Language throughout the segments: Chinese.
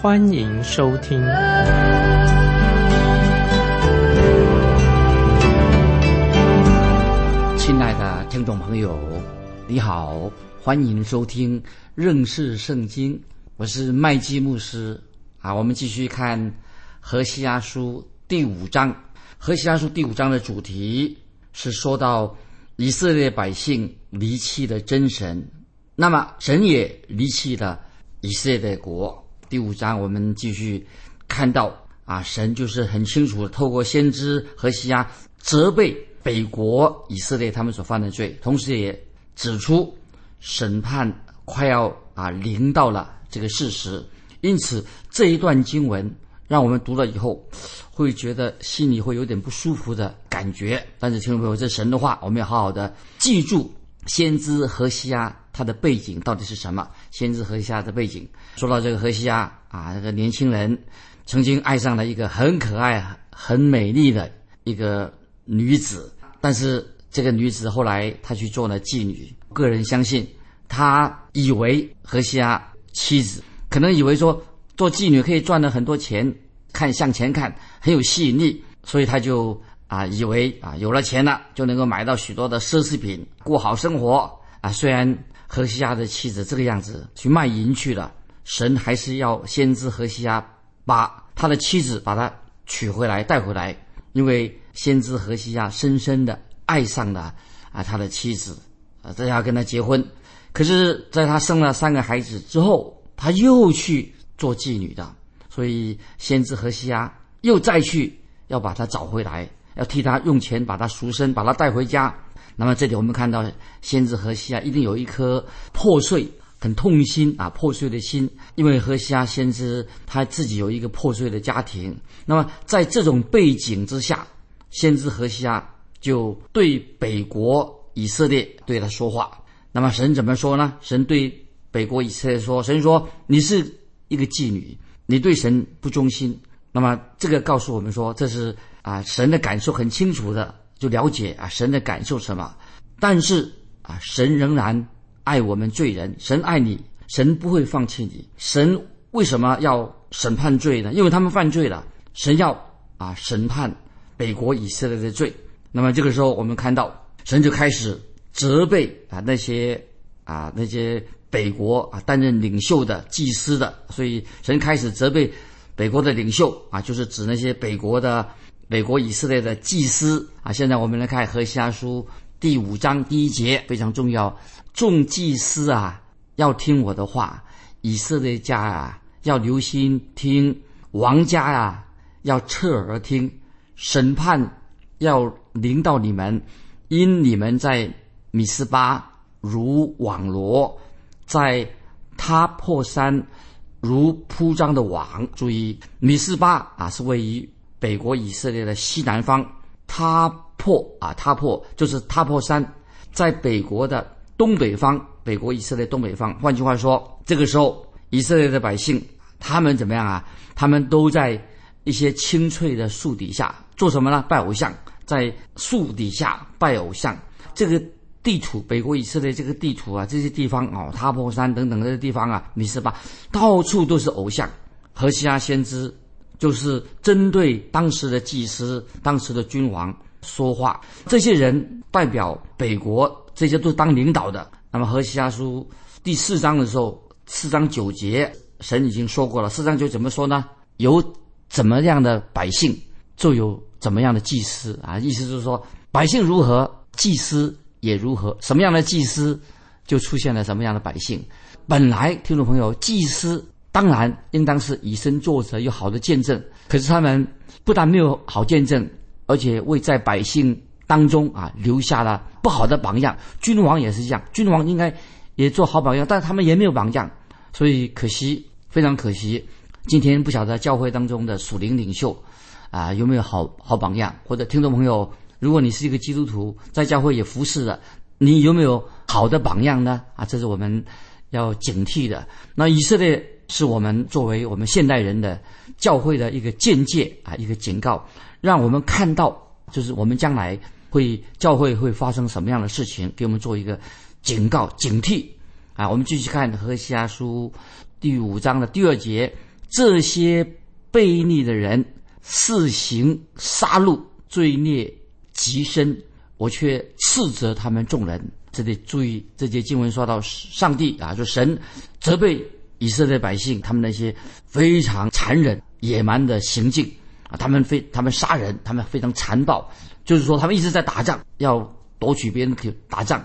欢迎收听。亲爱的听众朋友，你好，欢迎收听认识圣经，我是麦基牧师啊。我们继续看何西阿书第五章，何西阿书第五章的主题。是说到以色列百姓离弃了真神，那么神也离弃了以色列国。第五章我们继续看到啊，神就是很清楚的透过先知和西亚责备北国以色列他们所犯的罪，同时也指出审判快要啊临到了这个事实。因此这一段经文。让我们读了以后，会觉得心里会有点不舒服的感觉。但是听众朋友，这神的话，我们要好好的记住。先知何西阿他的背景到底是什么？先知何西阿的背景，说到这个何西亚啊，这个年轻人曾经爱上了一个很可爱、很美丽的一个女子，但是这个女子后来她去做了妓女。个人相信，他以为何西亚妻子可能以为说。做妓女可以赚了很多钱，看向前看很有吸引力，所以他就啊以为啊有了钱了就能够买到许多的奢侈品，过好生活啊。虽然何西亚的妻子这个样子去卖淫去了，神还是要先知何西亚把他的妻子把他娶回来带回来，因为先知何西亚深深的爱上了啊他的妻子啊，这要跟他结婚。可是，在他生了三个孩子之后，他又去。做妓女的，所以先知何西阿又再去要把她找回来，要替她用钱把她赎身，把她带回家。那么这里我们看到，先知何西阿一定有一颗破碎、很痛心啊，破碎的心，因为何西阿先知他自己有一个破碎的家庭。那么在这种背景之下，先知何西阿就对北国以色列对他说话。那么神怎么说呢？神对北国以色列说：“神说你是。”一个妓女，你对神不忠心，那么这个告诉我们说，这是啊神的感受很清楚的，就了解啊神的感受什么。但是啊神仍然爱我们罪人，神爱你，神不会放弃你。神为什么要审判罪呢？因为他们犯罪了，神要啊审判北国以色列的罪。那么这个时候，我们看到神就开始责备啊那些啊那些。北国啊，担任领袖的祭司的，所以神开始责备北国的领袖啊，就是指那些北国的北国以色列的祭司啊。现在我们来看何西阿书第五章第一节，非常重要。众祭司啊，要听我的话；以色列家啊，要留心听；王家啊，要侧耳听。审判要临到你们，因你们在米斯巴如网罗。在他破山如铺张的网。注意，米斯巴啊是位于北国以色列的西南方。他破啊，他破就是他破山，在北国的东北方，北国以色列东北方。换句话说，这个时候以色列的百姓他们怎么样啊？他们都在一些青翠的树底下做什么呢？拜偶像，在树底下拜偶像。这个。地图，北国以色列这个地图啊，这些地方哦，塔坡山等等这些地方啊，你是吧，到处都是偶像。何西阿先知就是针对当时的祭司、当时的君王说话。这些人代表北国，这些都是当领导的。那么何西阿书第四章的时候，四章九节，神已经说过了。四章九怎么说呢？有怎么样的百姓，就有怎么样的祭司啊。意思就是说，百姓如何，祭司。也如何？什么样的祭司，就出现了什么样的百姓。本来听众朋友，祭司当然应当是以身作则，有好的见证。可是他们不但没有好见证，而且为在百姓当中啊留下了不好的榜样。君王也是这样，君王应该也做好榜样，但他们也没有榜样，所以可惜，非常可惜。今天不晓得教会当中的属灵领袖啊有没有好好榜样，或者听众朋友，如果你是一个基督徒，在教会也服侍了，你有没有好的榜样呢？啊，这是我们要警惕的。那以色列是我们作为我们现代人的教会的一个见解啊，一个警告，让我们看到，就是我们将来会教会会发生什么样的事情，给我们做一个警告、警惕啊。我们继续看何西阿书第五章的第二节。这些悖逆的人肆行杀戮，罪孽极深，我却斥责他们众人。这里注意，这节经文说到上帝啊，就神责备以色列百姓，他们那些非常残忍、野蛮的行径啊，他们非他们杀人，他们非常残暴，就是说他们一直在打仗，要夺取别人的打仗。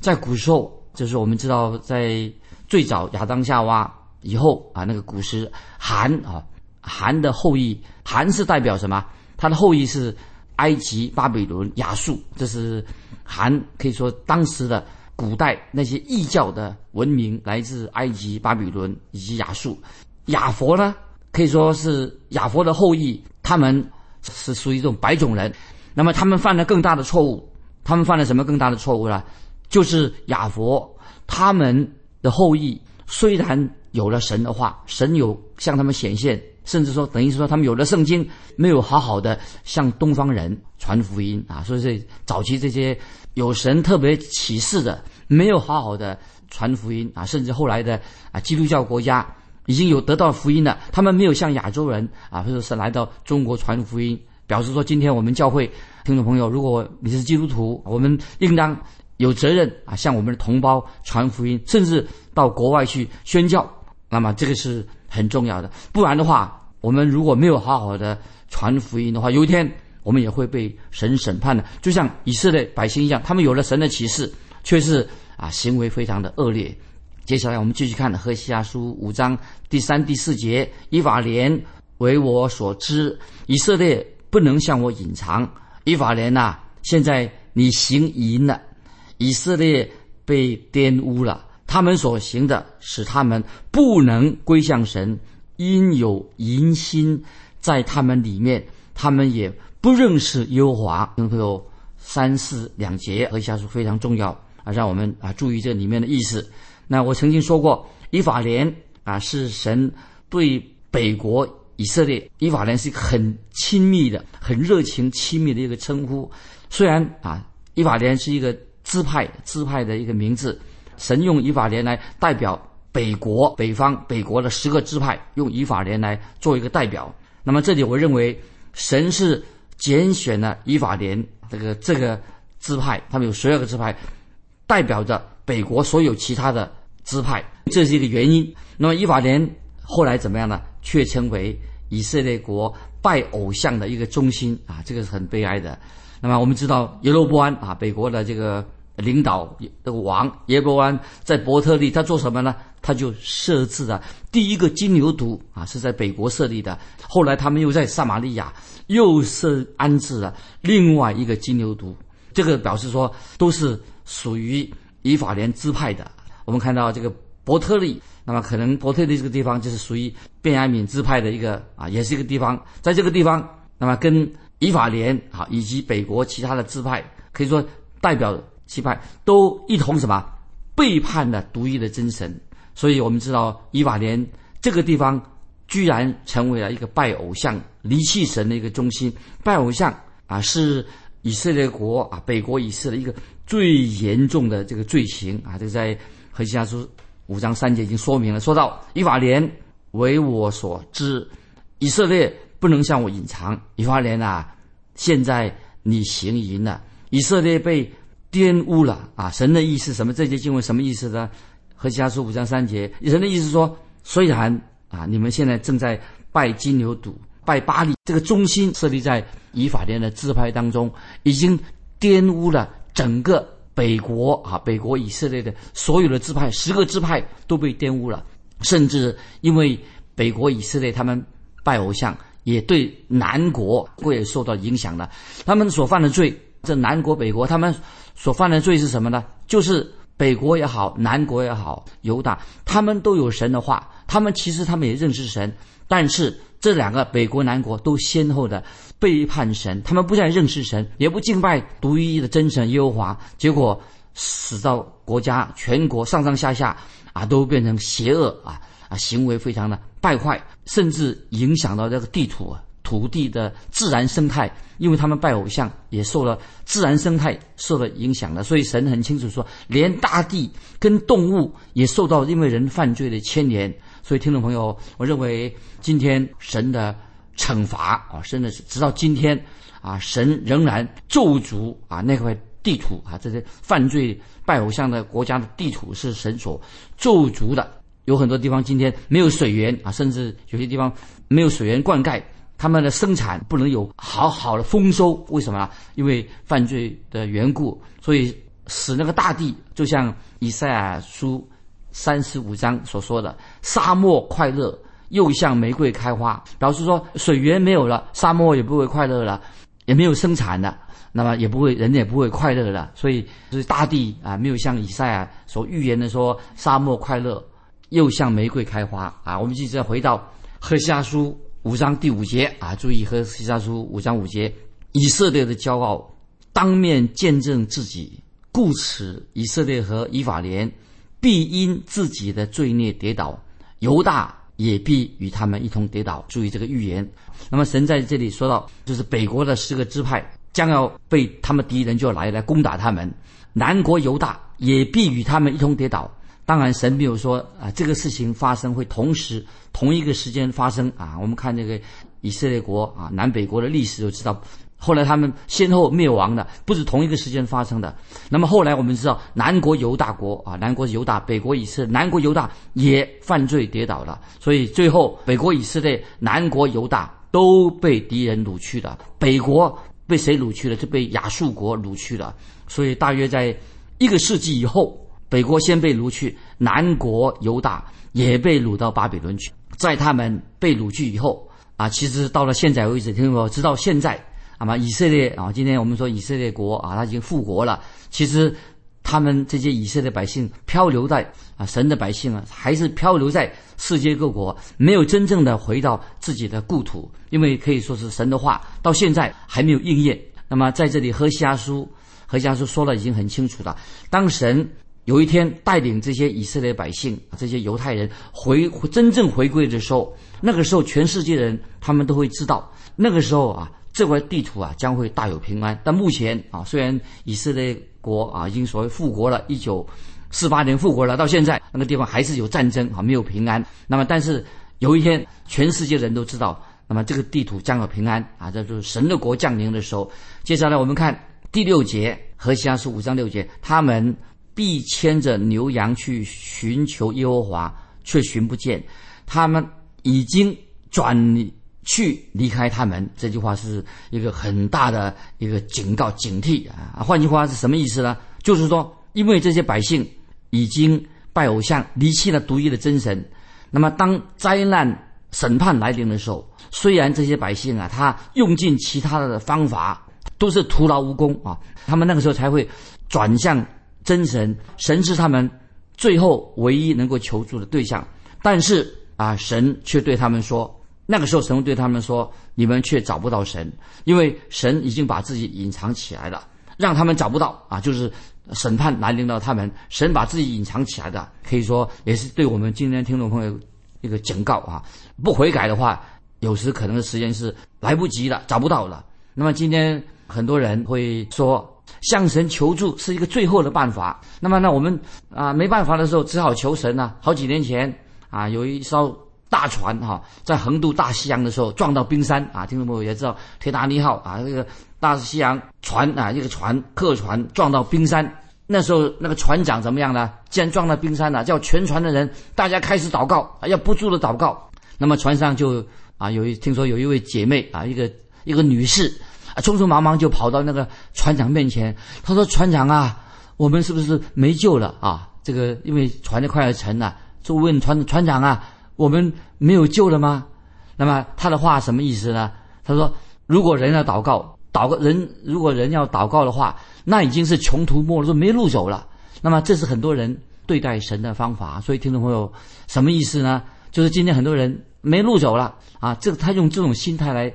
在古时候，就是我们知道，在最早亚当夏娃。以后啊，那个古时韩啊，韩的后裔，韩是代表什么？他的后裔是埃及、巴比伦、亚述，这是韩可以说当时的古代那些异教的文明来自埃及、巴比伦以及亚述。亚佛呢，可以说是亚佛的后裔，他们是属于这种白种人。那么他们犯了更大的错误，他们犯了什么更大的错误呢？就是亚佛他们的后裔虽然。有了神的话，神有向他们显现，甚至说等于是说他们有了圣经，没有好好的向东方人传福音啊。所以这早期这些有神特别启示的，没有好好的传福音啊。甚至后来的啊基督教国家已经有得到福音了，他们没有向亚洲人啊，或者是来到中国传福音，表示说今天我们教会听众朋友，如果你是基督徒，我们应当有责任啊，向我们的同胞传福音，甚至到国外去宣教。那么这个是很重要的，不然的话，我们如果没有好好的传福音的话，有一天我们也会被神审判的。就像以色列百姓一样，他们有了神的启示，却是啊行为非常的恶劣。接下来我们继续看《何西阿书》五章第三、第四节：以法莲为我所知，以色列不能向我隐藏。以法莲呐，现在你行淫了，以色列被玷污了。他们所行的使他们不能归向神，因有淫心在他们里面，他们也不认识耶和华。朋友，三四两节和下书非常重要啊，让我们啊注意这里面的意思。那我曾经说过，以法莲啊是神对北国以色列，以法莲是一个很亲密的、很热情、亲密的一个称呼。虽然啊，以法莲是一个支派支派的一个名字。神用以法莲来代表北国、北方、北国的十个支派，用以法莲来做一个代表。那么这里我认为，神是拣选了以法莲这个这个支派，他们有十二个支派，代表着北国所有其他的支派，这是一个原因。那么以法莲后来怎么样呢？却成为以色列国拜偶像的一个中心啊，这个是很悲哀的。那么我们知道耶罗波安啊，北国的这个。领导这个王耶伯安在伯特利，他做什么呢？他就设置了第一个金牛犊啊，是在北国设立的。后来他们又在撒玛利亚又设安置了另外一个金牛犊，这个表示说都是属于以法莲支派的。我们看到这个伯特利，那么可能伯特利这个地方就是属于便雅悯支派的一个啊，也是一个地方。在这个地方，那么跟以法莲啊以及北国其他的支派，可以说代表。七派都一同什么背叛了独一的真神，所以我们知道以法莲这个地方居然成为了一个拜偶像、离弃神的一个中心。拜偶像啊，是以色列国啊北国以色列一个最严重的这个罪行啊。这在何西阿书五章三节已经说明了，说到以法莲为我所知，以色列不能向我隐藏。以法莲啊，现在你行淫了，以色列被。玷污了啊！神的意思什么？这节经文什么意思呢？和家书五章三节，神的意思说，虽然啊，你们现在正在拜金牛犊、拜巴利，这个中心设立在以法莲的支派当中，已经玷污了整个北国啊，北国以色列的所有的支派，十个支派都被玷污了，甚至因为北国以色列他们拜偶像，也对南国会受到影响了。他们所犯的罪，这南国、北国他们。所犯的罪是什么呢？就是北国也好，南国也好，犹大，他们都有神的话，他们其实他们也认识神，但是这两个北国南国都先后的背叛神，他们不再认识神，也不敬拜独一的真神耶和华，结果使到国家全国上上下下啊都变成邪恶啊啊行为非常的败坏，甚至影响到这个地土啊。土地的自然生态，因为他们拜偶像，也受了自然生态受了影响的，所以神很清楚说，连大地跟动物也受到因为人犯罪的牵连。所以听众朋友，我认为今天神的惩罚啊，真的是直到今天啊，神仍然咒诅啊那块地图啊，这些犯罪拜偶像的国家的地图是神所咒诅的。有很多地方今天没有水源啊，甚至有些地方没有水源灌溉。他们的生产不能有好好的丰收，为什么？因为犯罪的缘故，所以使那个大地就像以赛亚书三十五章所说的，沙漠快乐，又像玫瑰开花。表示说水源没有了，沙漠也不会快乐了，也没有生产了，那么也不会人也不会快乐了。所以就是大地啊，没有像以赛亚所预言的说沙漠快乐，又像玫瑰开花啊。我们一直在回到何西阿书。五章第五节啊，注意和西沙书五章五节，以色列的骄傲当面见证自己，故此以色列和以法莲必因自己的罪孽跌倒，犹大也必与他们一同跌倒。注意这个预言。那么神在这里说到，就是北国的十个支派将要被他们敌人就要来来攻打他们，南国犹大也必与他们一同跌倒。当然，神没有说啊，这个事情发生会同时同一个时间发生啊。我们看这个以色列国啊，南北国的历史就知道，后来他们先后灭亡的不是同一个时间发生的。那么后来我们知道，南国犹大国啊，南国犹大，北国以色列，南国犹大也犯罪跌倒了，所以最后北国以色列、南国犹大都被敌人掳去了。北国被谁掳去了？就被亚述国掳去了。所以大约在一个世纪以后。北国先被掳去，南国犹大也被掳到巴比伦去。在他们被掳去以后啊，其实到了现在为止，听我直到现在，那么以色列啊，今天我们说以色列国啊，他已经复国了。其实他们这些以色列百姓漂流在啊，神的百姓啊，还是漂流在世界各国，没有真正的回到自己的故土，因为可以说是神的话到现在还没有应验。那么在这里，何西阿书，何西阿书说了已经很清楚了，当神。有一天，带领这些以色列百姓、这些犹太人回真正回归的时候，那个时候全世界人他们都会知道，那个时候啊，这块地图啊将会大有平安。但目前啊，虽然以色列国啊已经所谓复国了，一九四八年复国了，到现在那个地方还是有战争啊，没有平安。那么，但是有一天，全世界人都知道，那么这个地图将有平安啊，这就是神的国降临的时候。接下来我们看第六节，何西阿书五章六节，他们。必牵着牛羊去寻求耶和华，却寻不见。他们已经转去离开他们。这句话是一个很大的一个警告、警惕啊！换句话是什么意思呢？就是说，因为这些百姓已经拜偶像，离弃了独一的真神。那么，当灾难审判来临的时候，虽然这些百姓啊，他用尽其他的方法，都是徒劳无功啊。他们那个时候才会转向。真神，神是他们最后唯一能够求助的对象。但是啊，神却对他们说，那个时候神对他们说，你们却找不到神，因为神已经把自己隐藏起来了，让他们找不到啊。就是审判来临到他们，神把自己隐藏起来的，可以说也是对我们今天听众朋友一个警告啊。不悔改的话，有时可能的时间是来不及了，找不到了。那么今天很多人会说。向神求助是一个最后的办法。那么，那我们啊没办法的时候，只好求神啊。好几年前啊，有一艘大船哈，在横渡大西洋的时候撞到冰山啊。听众朋友也知道，铁达尼号啊，这个大西洋船啊，一个船客船撞到冰山。那时候那个船长怎么样呢？既然撞到冰山了，叫全船的人大家开始祷告，要不住的祷告。那么船上就啊，有一听说有一位姐妹啊，一个一个女士。啊，匆匆忙忙就跑到那个船长面前，他说：“船长啊，我们是不是没救了啊？这个因为船就快要沉了，就问船船长啊，我们没有救了吗？”那么他的话什么意思呢？他说：“如果人要祷告，祷告人如果人要祷告的话，那已经是穷途末路，没路走了。那么这是很多人对待神的方法。所以听众朋友，什么意思呢？就是今天很多人没路走了啊，这个他用这种心态来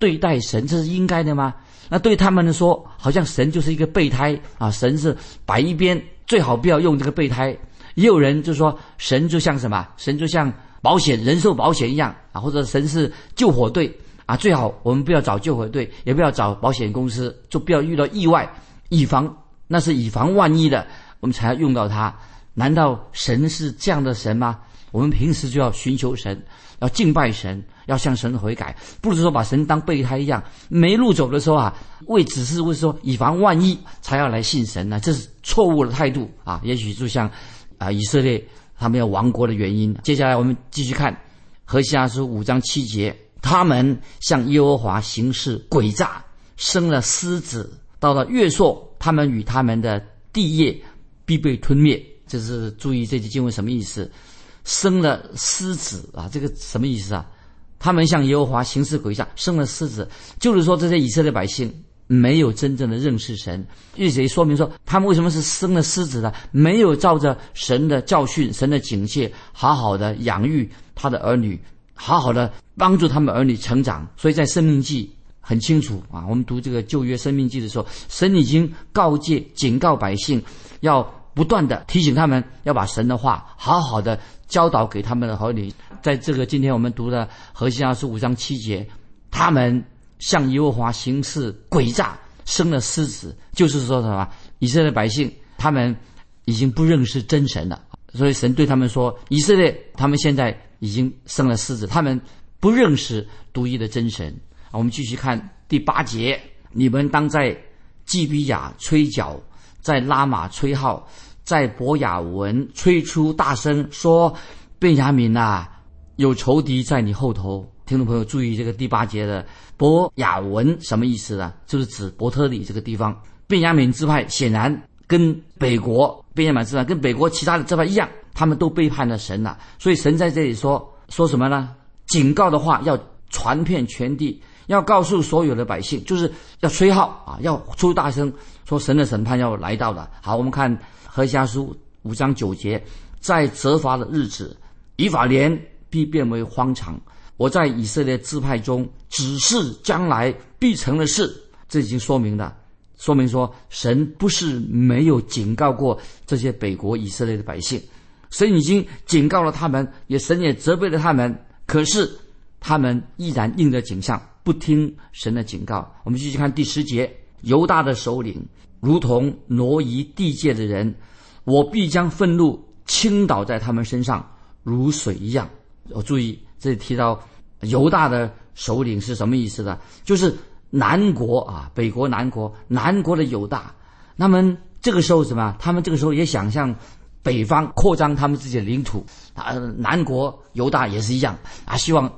对待神，这是应该的吗？那对他们来说，好像神就是一个备胎啊，神是摆一边，最好不要用这个备胎。也有人就说，神就像什么？神就像保险、人寿保险一样啊，或者神是救火队啊，最好我们不要找救火队，也不要找保险公司，就不要遇到意外，以防那是以防万一的，我们才要用到它。难道神是这样的神吗？我们平时就要寻求神，要敬拜神。要向神悔改，不是说把神当备胎一样，没路走的时候啊，为只是为说以防万一才要来信神呢？这是错误的态度啊！也许就像啊以色列他们要亡国的原因。接下来我们继续看何西阿书五章七节，他们向耶和华行事诡诈，生了狮子，到了月朔，他们与他们的地业必被吞灭。这是注意这句经文什么意思？生了狮子啊，这个什么意思啊？他们向耶和华行事诡诈，生了狮子，就是说这些以色列百姓没有真正的认识神。这谁说明说他们为什么是生了狮子呢？没有照着神的教训、神的警戒，好好的养育他的儿女，好好的帮助他们儿女成长。所以在生命记很清楚啊，我们读这个旧约生命记的时候，神已经告诫、警告百姓，要不断的提醒他们要把神的话好好的教导给他们的儿女。在这个今天我们读的何西阿书五章七节，他们向耶和华行事诡诈，生了狮子，就是说什么？以色列百姓他们已经不认识真神了，所以神对他们说：以色列他们现在已经生了狮子，他们不认识独一的真神。我们继续看第八节：你们当在基比亚吹角，在拉玛吹号，在伯雅文吹出大声说：贝雅敏呐！有仇敌在你后头，听众朋友注意这个第八节的伯雅文什么意思呢？就是指伯特利这个地方。便雅悯支派显然跟北国便雅悯支派跟北国其他的支派一样，他们都背叛了神了。所以神在这里说说什么呢？警告的话要传遍全地，要告诉所有的百姓，就是要吹号啊，要出大声说神的审判要来到了。好，我们看何家书五章九节，在责罚的日子，以法莲。必变为荒场。我在以色列支派中指示将来必成的事，这已经说明了，说明说神不是没有警告过这些北国以色列的百姓，神已经警告了他们，也神也责备了他们，可是他们依然应着景象，不听神的警告。我们继续看第十节，犹大的首领如同挪移地界的人，我必将愤怒倾倒在他们身上，如水一样。我注意，这里提到犹大的首领是什么意思呢？就是南国啊，北国南国，南国的犹大。那么这个时候什么？他们这个时候也想向北方扩张他们自己的领土啊。南国犹大也是一样啊，希望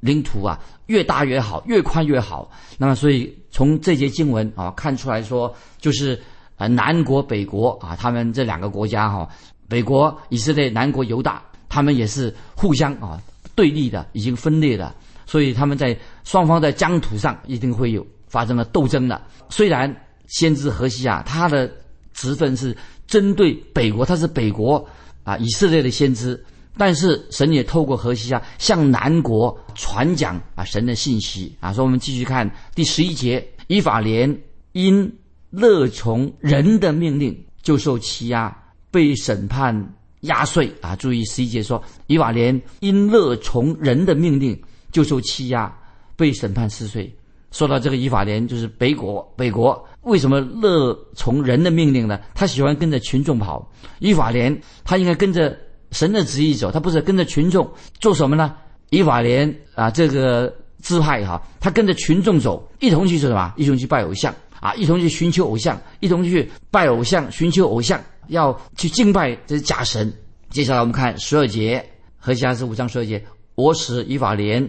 领土啊越大越好，越宽越好。那么所以从这节经文啊看出来说，就是呃南国北国啊，他们这两个国家哈，北国以色列，南国犹大。他们也是互相啊对立的，已经分裂了，所以他们在双方在疆土上一定会有发生了斗争的。虽然先知何西亚他的职分是针对北国，他是北国啊以色列的先知，但是神也透过何西亚向南国传讲啊神的信息啊。所以我们继续看第十一节，以法莲因乐从人的命令就受欺压，被审判。压碎啊！注意十一节说，以法莲因乐从人的命令就受欺压，被审判四岁。说到这个以法莲，就是北国，北国为什么乐从人的命令呢？他喜欢跟着群众跑。以法莲他应该跟着神的旨意走，他不是跟着群众做什么呢？以法莲啊，这个支派哈，他跟着群众走，一同去做什么？一同去拜偶像啊，一同去寻求偶像，一同去拜偶像，寻求偶像。要去敬拜这些假神。接下来我们看十二节，何西阿是五章十二节。我使以法莲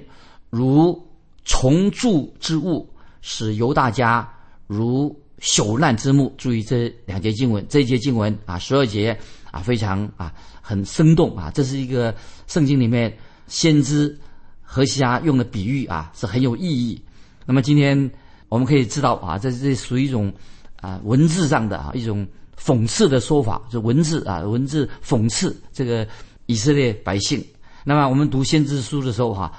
如重铸之物，使犹大家如朽烂之木。注意这两节经文，这一节经文啊，十二节啊，非常啊，很生动啊。这是一个圣经里面先知何西阿用的比喻啊，是很有意义。那么今天我们可以知道啊，这这属于一种啊文字上的啊一种。讽刺的说法，就文字啊，文字讽刺这个以色列百姓。那么我们读先知书的时候哈，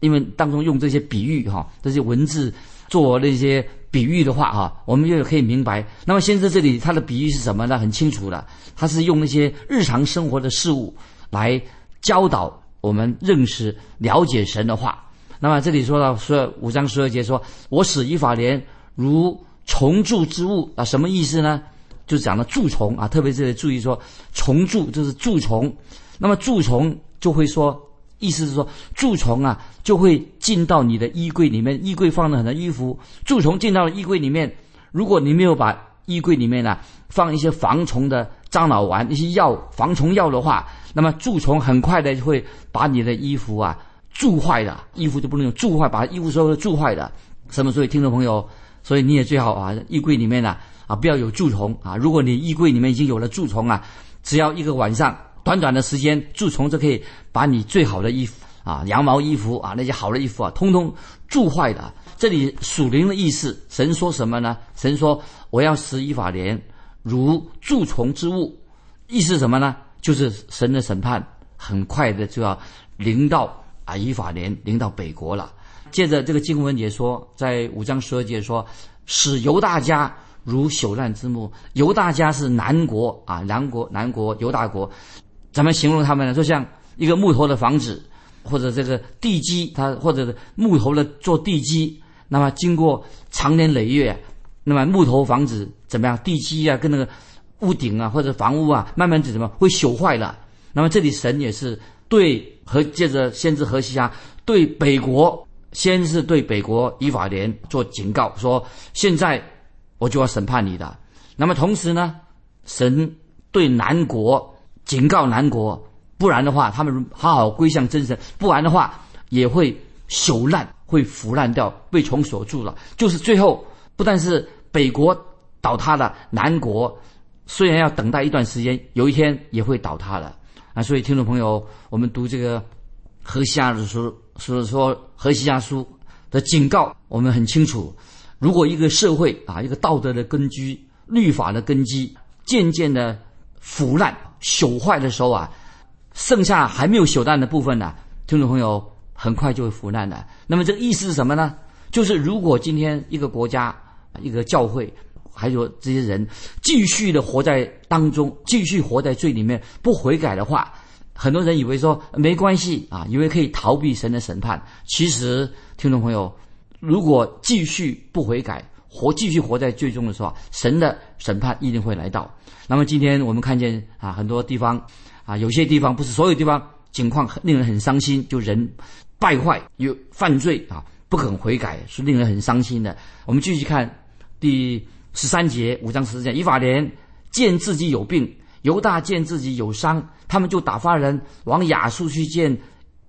因为当中用这些比喻哈，这些文字做那些比喻的话哈，我们又可以明白。那么先知这里他的比喻是什么呢？很清楚的，他是用那些日常生活的事物来教导我们认识、了解神的话。那么这里说到说五章十二节说：“我使以法莲如虫蛀之物啊，什么意思呢？就是讲的蛀虫啊，特别是注意说虫蛀就是蛀虫。那么蛀虫就会说，意思是说蛀虫啊就会进到你的衣柜里面，衣柜放了很多衣服，蛀虫进到了衣柜里面。如果你没有把衣柜里面呢放一些防虫的樟脑丸、一些药防虫药的话，那么蛀虫很快的就会把你的衣服啊蛀坏的，衣服就不能用蛀坏，把衣服所有蛀坏的。什么？所以听众朋友。所以你也最好啊，衣柜里面呢不要有蛀虫啊。如果你衣柜里面已经有了蛀虫啊，只要一个晚上，短短的时间，蛀虫就可以把你最好的衣服啊，羊毛衣服啊，那些好的衣服啊，通通蛀坏的。这里属灵的意思，神说什么呢？神说我要使以法莲如蛀虫之物，意思什么呢？就是神的审判很快的就要临到啊以法莲，临到北国了。接着这个经文也说，在五章十二节说，使犹大家如朽烂之木。犹大家是南国啊，南国南国犹大国，怎么形容他们呢？就像一个木头的房子，或者这个地基，它或者是木头的做地基，那么经过长年累月，那么木头房子怎么样？地基啊，跟那个屋顶啊，或者房屋啊，慢慢就怎么会朽坏了？那么这里神也是对和接着先知何西啊对北国。先是对北国以法莲做警告，说现在我就要审判你的。那么同时呢，神对南国警告南国，不然的话，他们好好归向真神，不然的话也会朽烂，会腐烂掉，被虫锁住了。就是最后不但是北国倒塌了，南国虽然要等待一段时间，有一天也会倒塌了啊！所以听众朋友，我们读这个河西阿的时候。所以说，《何西阿书》的警告我们很清楚：如果一个社会啊，一个道德的根基、律法的根基渐渐的腐烂、朽坏的时候啊，剩下还没有朽烂的部分呢，听众朋友很快就会腐烂的。那么这个意思是什么呢？就是如果今天一个国家、一个教会，还有这些人继续的活在当中，继续活在罪里面，不悔改的话。很多人以为说没关系啊，以为可以逃避神的审判。其实，听众朋友，如果继续不悔改，活继续活在最终的时候，神的审判一定会来到。那么今天我们看见啊，很多地方啊，有些地方不是所有地方情况令人很伤心，就人败坏有犯罪啊，不肯悔改是令人很伤心的。我们继续看第十三节五章十节，以法莲见自己有病。犹大见自己有伤，他们就打发人往亚述去见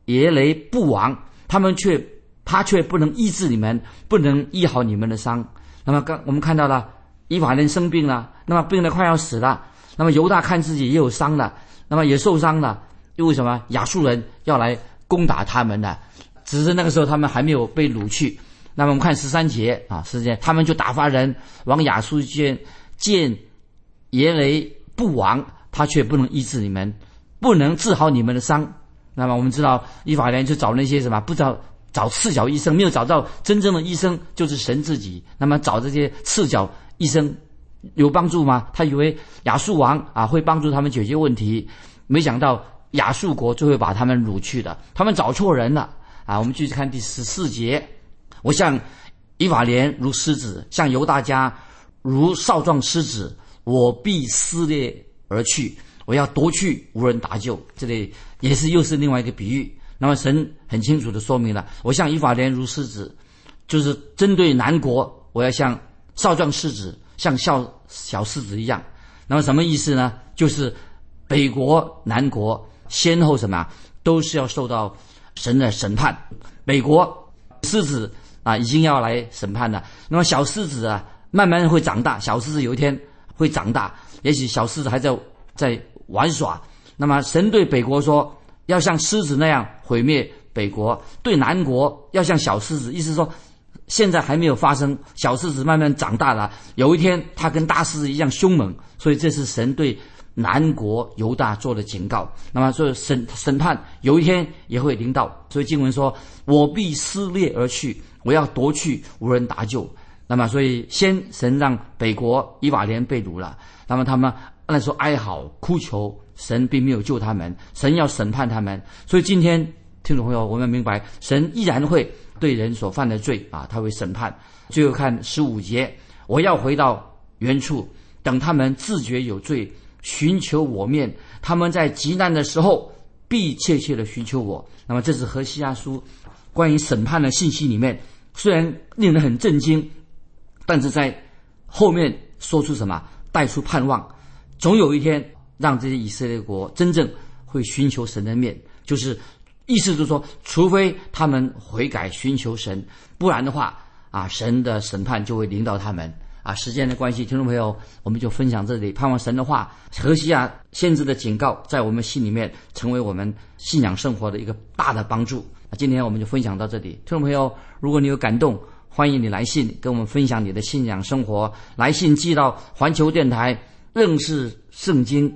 耶雷布王，他们却他却不能医治你们，不能医好你们的伤。那么刚我们看到了以法莲生病了，那么病得快要死了。那么犹大看自己也有伤了，那么也受伤了，因为什么？亚述人要来攻打他们的，只是那个时候他们还没有被掳去。那么我们看十三节啊，十三节他们就打发人往亚述见见耶雷。不亡，他却不能医治你们，不能治好你们的伤。那么我们知道，依法莲就找那些什么，不知道找赤脚医生，没有找到真正的医生，就是神自己。那么找这些赤脚医生有帮助吗？他以为亚述王啊会帮助他们解决问题，没想到亚述国就会把他们掳去的。他们找错人了啊！我们继续看第十四节，我像以法莲如狮子，像犹大家如少壮狮子。我必撕裂而去，我要夺去，无人搭救。这里也是又是另外一个比喻。那么神很清楚的说明了，我像以法莲如狮子，就是针对南国，我要像少壮狮子，像小小狮子一样。那么什么意思呢？就是北国、南国先后什么啊都是要受到神的审判。北国狮子啊，已经要来审判了。那么小狮子啊，慢慢会长大。小狮子有一天。会长大，也许小狮子还在在玩耍。那么神对北国说，要像狮子那样毁灭北国；对南国要像小狮子，意思说，现在还没有发生，小狮子慢慢长大了，有一天它跟大狮子一样凶猛，所以这是神对南国犹大做的警告。那么，所以审审判有一天也会临到。所以经文说：“我必撕裂而去，我要夺去，无人搭救。”那么，所以先神让北国以瓦莲被掳了，那么他们按说哀嚎哭求，神并没有救他们，神要审判他们。所以今天听众朋友，我们明白，神依然会。对人所犯的罪啊，他会审判。最后看十五节，我要回到原处，等他们自觉有罪，寻求我面。他们在极难的时候，必切切的寻求我。那么，这是何西阿书关于审判的信息里面，虽然令人很震惊，但是在后面说出什么，带出盼望，总有一天让这些以色列国真正会寻求神的面，就是。意思就是说，除非他们悔改寻求神，不然的话，啊，神的审判就会临到他们。啊，时间的关系，听众朋友，我们就分享这里。盼望神的话，何西亚先知的警告，在我们心里面成为我们信仰生活的一个大的帮助。那今天我们就分享到这里。听众朋友，如果你有感动，欢迎你来信跟我们分享你的信仰生活。来信寄到环球电台认识圣经